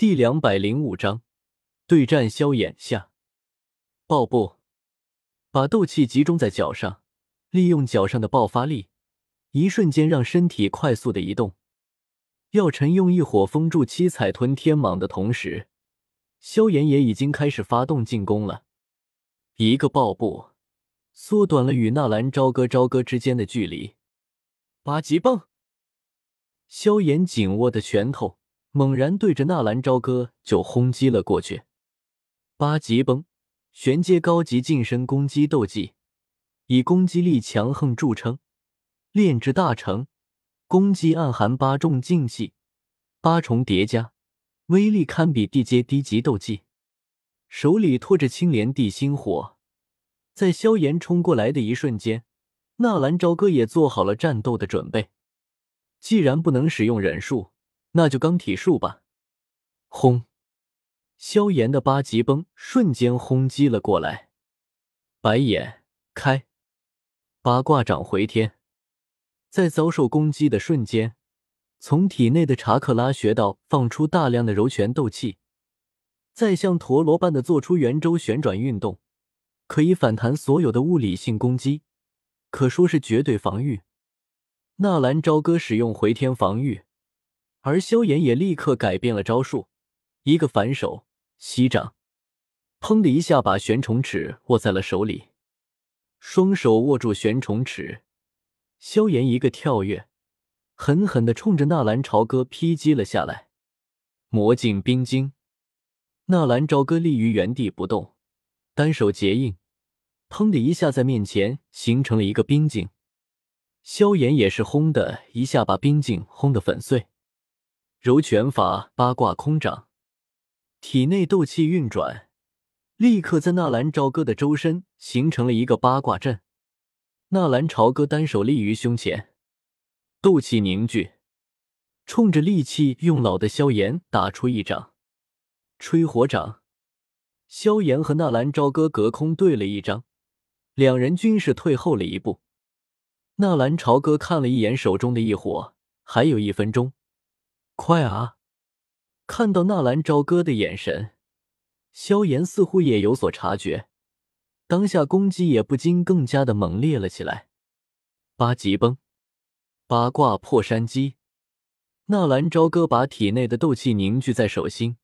第两百零五章对战萧炎下。爆步，把斗气集中在脚上，利用脚上的爆发力，一瞬间让身体快速的移动。药尘用异火封住七彩吞天蟒的同时，萧炎也已经开始发动进攻了。一个爆步，缩短了与纳兰朝歌朝歌之间的距离。八极棒，萧炎紧握的拳头猛然对着纳兰朝歌就轰击了过去。八极崩，玄阶高级近身攻击斗技，以攻击力强横著称，炼制大成，攻击暗含八重劲气，八重叠加，威力堪比地阶低级斗技。手里托着青莲地心火，在萧炎冲过来的一瞬间。纳兰朝歌也做好了战斗的准备。既然不能使用忍术，那就钢体术吧。轰！萧炎的八极崩瞬间轰击了过来。白眼开，八卦掌回天。在遭受攻击的瞬间，从体内的查克拉穴道放出大量的柔拳斗气，再像陀螺般的做出圆周旋转运动，可以反弹所有的物理性攻击。可说是绝对防御。纳兰朝歌使用回天防御，而萧炎也立刻改变了招数，一个反手吸掌，砰的一下把玄虫尺握在了手里，双手握住玄虫尺，萧炎一个跳跃，狠狠的冲着纳兰朝歌劈击了下来。魔镜冰晶，纳兰朝歌立于原地不动，单手结印。砰的一下，在面前形成了一个冰镜。萧炎也是轰的一下，把冰镜轰得粉碎。柔拳法八卦空掌，体内斗气运转，立刻在纳兰朝歌的周身形成了一个八卦阵。纳兰朝歌单手立于胸前，斗气凝聚，冲着戾气用老的萧炎打出一掌，吹火掌。萧炎和纳兰朝歌隔空对了一掌。两人均是退后了一步。纳兰朝歌看了一眼手中的异火，还有一分钟，快啊！看到纳兰朝歌的眼神，萧炎似乎也有所察觉，当下攻击也不禁更加的猛烈了起来。八极崩，八卦破山击。纳兰朝歌把体内的斗气凝聚在手心，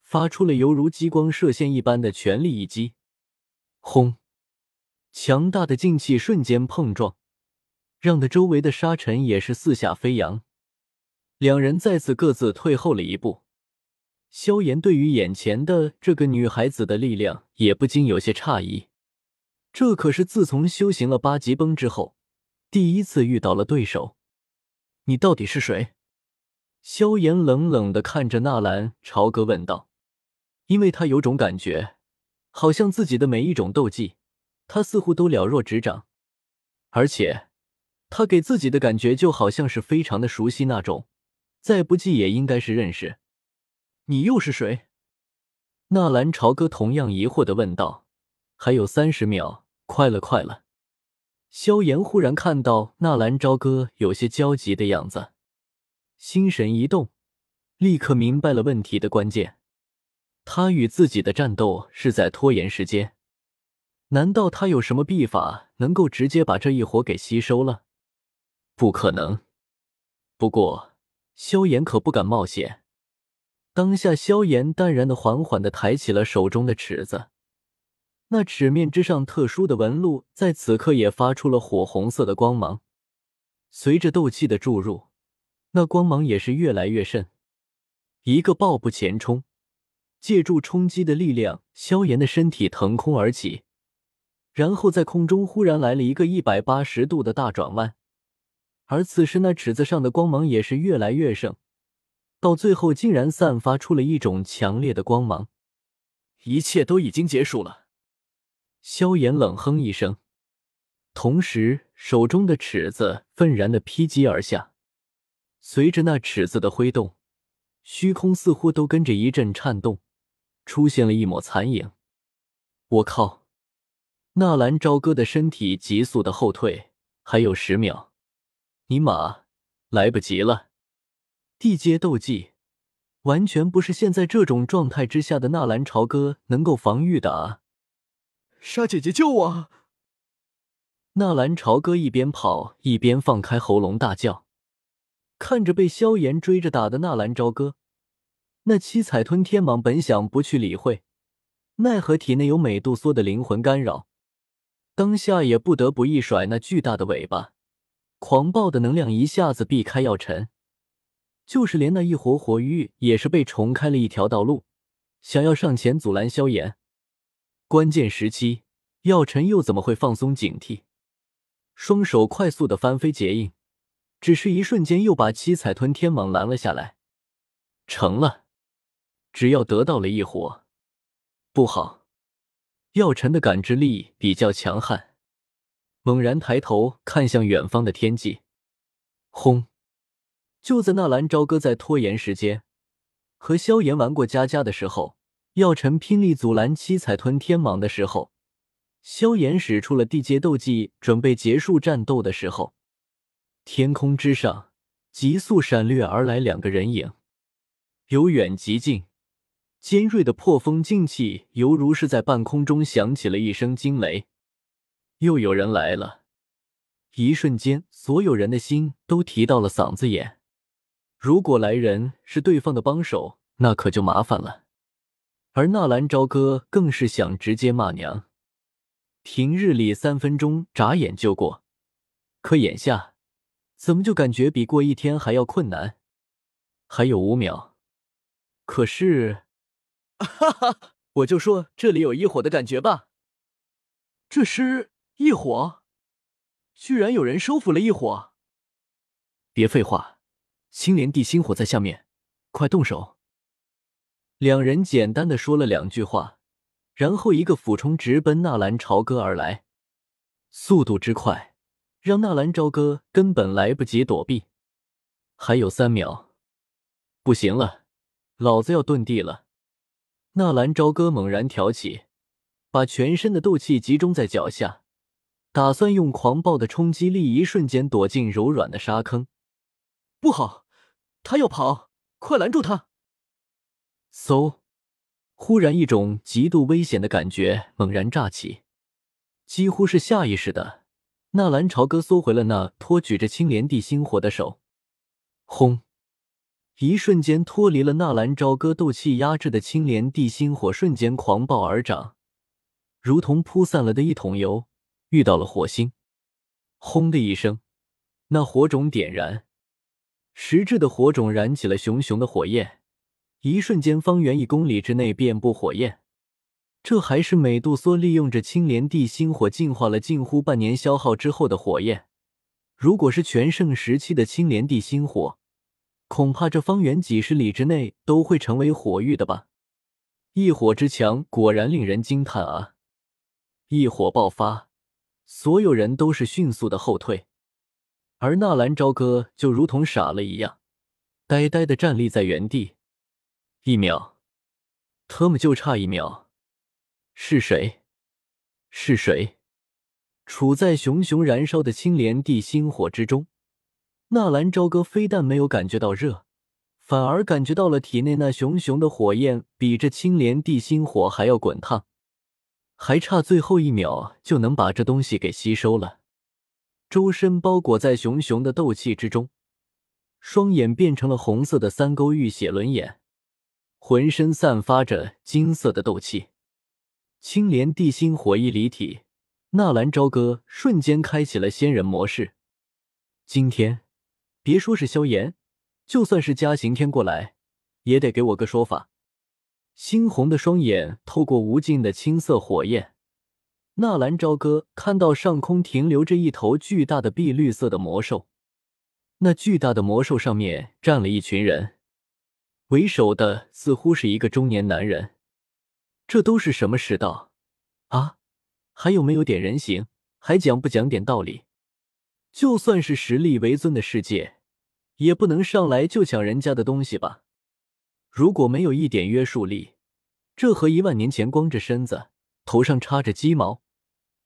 发出了犹如激光射线一般的全力一击，轰！强大的劲气瞬间碰撞，让得周围的沙尘也是四下飞扬。两人再次各自退后了一步。萧炎对于眼前的这个女孩子的力量也不禁有些诧异，这可是自从修行了八极崩之后，第一次遇到了对手。你到底是谁？萧炎冷冷的看着纳兰朝歌问道，因为他有种感觉，好像自己的每一种斗技。他似乎都了若指掌，而且他给自己的感觉就好像是非常的熟悉那种，再不济也应该是认识。你又是谁？纳兰朝歌同样疑惑的问道。还有三十秒，快了，快了！萧炎忽然看到纳兰朝歌有些焦急的样子，心神一动，立刻明白了问题的关键。他与自己的战斗是在拖延时间。难道他有什么秘法能够直接把这一火给吸收了？不可能。不过萧炎可不敢冒险。当下，萧炎淡然的、缓缓的抬起了手中的尺子，那尺面之上特殊的纹路在此刻也发出了火红色的光芒。随着斗气的注入，那光芒也是越来越甚。一个抱步前冲，借助冲击的力量，萧炎的身体腾空而起。然后在空中忽然来了一个一百八十度的大转弯，而此时那尺子上的光芒也是越来越盛，到最后竟然散发出了一种强烈的光芒。一切都已经结束了。萧炎冷哼一声，同时手中的尺子愤然的劈击而下，随着那尺子的挥动，虚空似乎都跟着一阵颤动，出现了一抹残影。我靠！纳兰朝歌的身体急速的后退，还有十秒，尼玛，来不及了！地阶斗技，完全不是现在这种状态之下的纳兰朝歌能够防御的啊！沙姐姐救我！纳兰朝歌一边跑一边放开喉咙大叫，看着被萧炎追着打的纳兰朝歌，那七彩吞天蟒本想不去理会，奈何体内有美杜莎的灵魂干扰，当下也不得不一甩那巨大的尾巴，狂暴的能量一下子避开药尘。就是连那一活活鱼也是被重开了一条道路，想要上前阻拦萧炎。关键时期，药尘又怎么会放松警惕？双手快速的翻飞结印，只是一瞬间又把七彩吞天蟒拦了下来。成了，只要得到了一火，不好！药尘的感知力比较强悍，猛然抬头看向远方的天际，轰！就在纳兰朝歌在拖延时间，和萧炎玩过家家的时候，药尘拼力阻拦七彩吞天蟒的时候，萧炎使出了地阶斗技，准备结束战斗的时候，天空之上急速闪掠而来两个人影，由远及近，尖锐的破风劲气犹如是在半空中响起了一声惊雷，又有人来了！一瞬间，所有人的心都提到了嗓子眼。如果来人是对方的帮手，那可就麻烦了。而纳兰朝歌更是想直接骂娘。平日里三分钟眨眼就过，可眼下怎么就感觉比过一天还要困难？还有五秒。可是，哈哈，我就说这里有一伙的感觉吧。这是异火，居然有人收服了异火。别废话。青莲地心火在下面，快动手！两人简单的说了两句话，然后一个俯冲直奔纳兰朝歌而来，速度之快，让纳兰朝歌根本来不及躲避。还有三秒，不行了，老子要遁地了！纳兰朝歌猛然挑起，把全身的斗气集中在脚下，打算用狂暴的冲击力一瞬间躲进柔软的沙坑。不好！他要跑，快拦住他！嗖！忽然，一种极度危险的感觉猛然乍起，几乎是下意识的，纳兰朝歌缩回了那托举着青莲地心火的手。轰！一瞬间脱离了纳兰朝歌斗气压制的青莲地心火瞬间狂暴而长，如同铺散了的一桶油遇到了火星。轰的一声，那火种点燃。实质的火种燃起了熊熊的火焰，一瞬间，方圆一公里之内遍布火焰。这还是美杜莎利用着青莲地心火净化了近乎半年消耗之后的火焰。如果是全盛时期的青莲地心火，恐怕这方圆几十里之内都会成为火域的吧？异火之强，果然令人惊叹啊！异火爆发，所有人都是迅速的后退。而纳兰朝歌就如同傻了一样，呆呆的站立在原地。一秒，特么就差一秒。是谁？是谁？处在熊熊燃烧的青莲地心火之中，纳兰朝歌非但没有感觉到热，反而感觉到了体内那熊熊的火焰比这青莲地心火还要滚烫，还差最后一秒就能把这东西给吸收了。周身包裹在熊熊的斗气之中，双眼变成了红色的三勾玉血轮眼，浑身散发着金色的斗气。青莲地心火一离体，纳兰朝歌瞬间开启了仙人模式。今天，别说是萧炎，就算是嘉刑天过来，也得给我个说法。猩红的双眼透过无尽的青色火焰。纳兰朝歌看到上空停留着一头巨大的碧绿色的魔兽，那巨大的魔兽上面站了一群人，为首的似乎是一个中年男人。这都是什么世道啊？还有没有点人形？还讲不讲点道理？就算是实力为尊的世界，也不能上来就抢人家的东西吧？如果没有一点约束力，这和一万年前光着身子。头上插着鸡毛，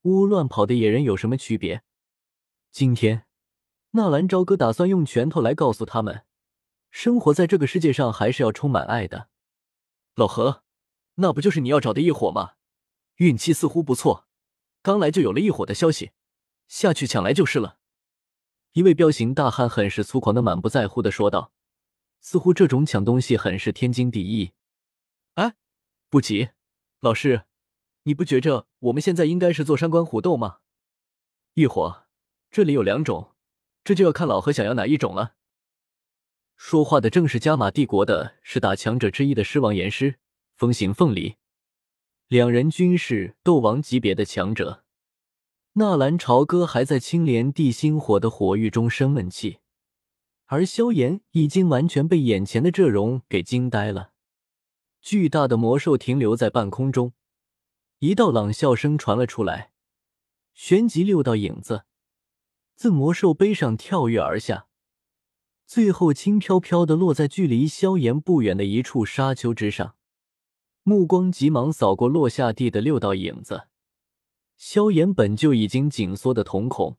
呜呜乱跑的野人有什么区别？今天，纳兰朝歌打算用拳头来告诉他们，生活在这个世界上还是要充满爱的。老何，那不就是你要找的异火吗？运气似乎不错，刚来就有了异火的消息，下去抢来就是了。一位彪形大汉很是粗狂的、满不在乎的说道，似乎这种抢东西很是天经地义。哎，不急，老师，你不觉着我们现在应该是做三关虎斗吗？异火，这里有两种，这就要看老何想要哪一种了。说话的正是加玛帝国的十大强者之一的狮王岩狮风行凤梨，两人均是斗王级别的强者。纳兰朝歌还在青莲地心火的火域中生闷气，而萧炎已经完全被眼前的这容给惊呆了。巨大的魔兽停留在半空中，一道冷笑声传了出来，旋即六道影子自魔兽背上跳跃而下。最后，轻飘飘的落在距离萧炎不远的一处沙丘之上，目光急忙扫过落下地的六道影子。萧炎本就已经紧缩的瞳孔，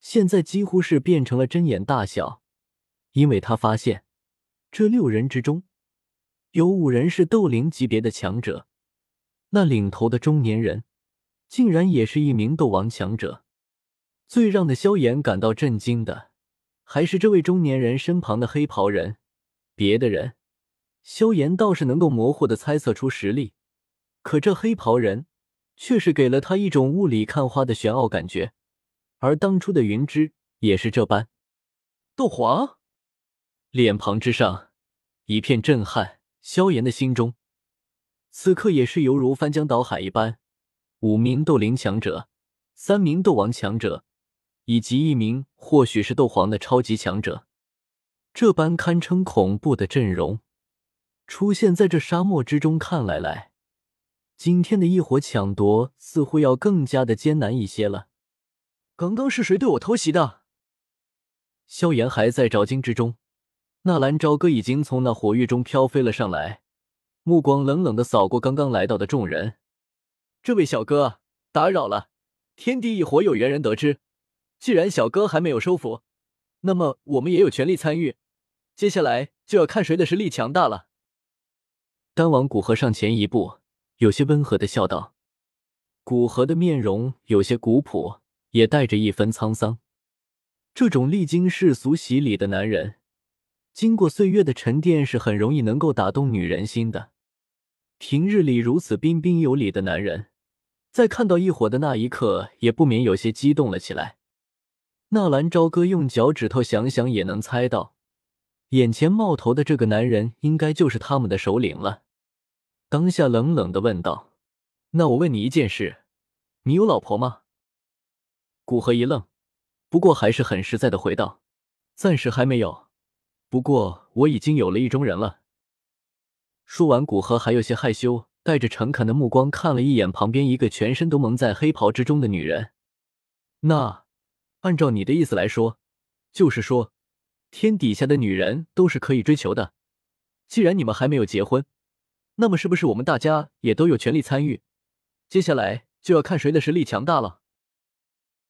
现在几乎是变成了针眼大小，因为他发现这六人之中，有五人是斗灵级别的强者，那领头的中年人竟然也是一名斗王强者。最让的萧炎感到震惊的。还是这位中年人身旁的黑袍人，别的人，萧炎倒是能够模糊的猜测出实力，可这黑袍人却是给了他一种雾里看花的玄奥感觉。而当初的云芝也是这般。斗皇，脸庞之上一片震撼，萧炎的心中此刻也是犹如翻江倒海一般。五名斗灵强者，三名斗王强者。以及一名或许是斗皇的超级强者，这般堪称恐怖的阵容出现在这沙漠之中，看来来，今天的一火抢夺似乎要更加的艰难一些了。刚刚是谁对我偷袭的？萧炎还在着惊之中，纳兰朝歌已经从那火域中飘飞了上来，目光冷冷的扫过刚刚来到的众人。这位小哥，打扰了，天地一火有缘人得知。既然小哥还没有收服，那么我们也有权利参与。接下来就要看谁的实力强大了。丹王古河上前一步，有些温和的笑道：“古河的面容有些古朴，也带着一分沧桑。这种历经世俗洗礼的男人，经过岁月的沉淀，是很容易能够打动女人心的。平日里如此彬彬有礼的男人，在看到异火的那一刻，也不免有些激动了起来。”纳兰朝歌用脚趾头想想也能猜到，眼前冒头的这个男人应该就是他们的首领了。当下冷冷的问道：“那我问你一件事，你有老婆吗？”古河一愣，不过还是很实在的回道：“暂时还没有，不过我已经有了意中人了。”说完，古河还有些害羞，带着诚恳的目光看了一眼旁边一个全身都蒙在黑袍之中的女人。那。按照你的意思来说，就是说，天底下的女人都是可以追求的。既然你们还没有结婚，那么是不是我们大家也都有权利参与？接下来就要看谁的实力强大了。